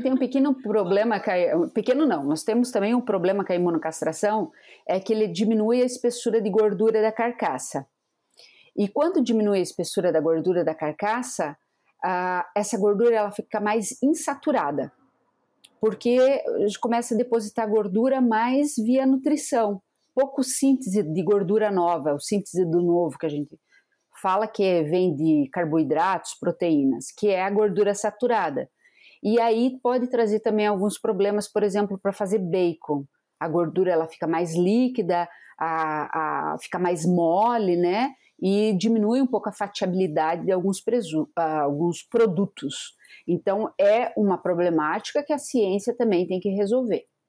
tem um pequeno problema, pequeno não, nós temos também um problema com a imunocastração, é que ele diminui a espessura de gordura da carcaça. E quando diminui a espessura da gordura da carcaça, essa gordura ela fica mais insaturada, porque começa a depositar gordura mais via nutrição, pouco síntese de gordura nova, o síntese do novo que a gente fala que vem de carboidratos, proteínas, que é a gordura saturada. E aí pode trazer também alguns problemas, por exemplo, para fazer bacon. A gordura ela fica mais líquida, a, a, fica mais mole, né? E diminui um pouco a fatiabilidade de alguns, presu, alguns produtos. Então é uma problemática que a ciência também tem que resolver.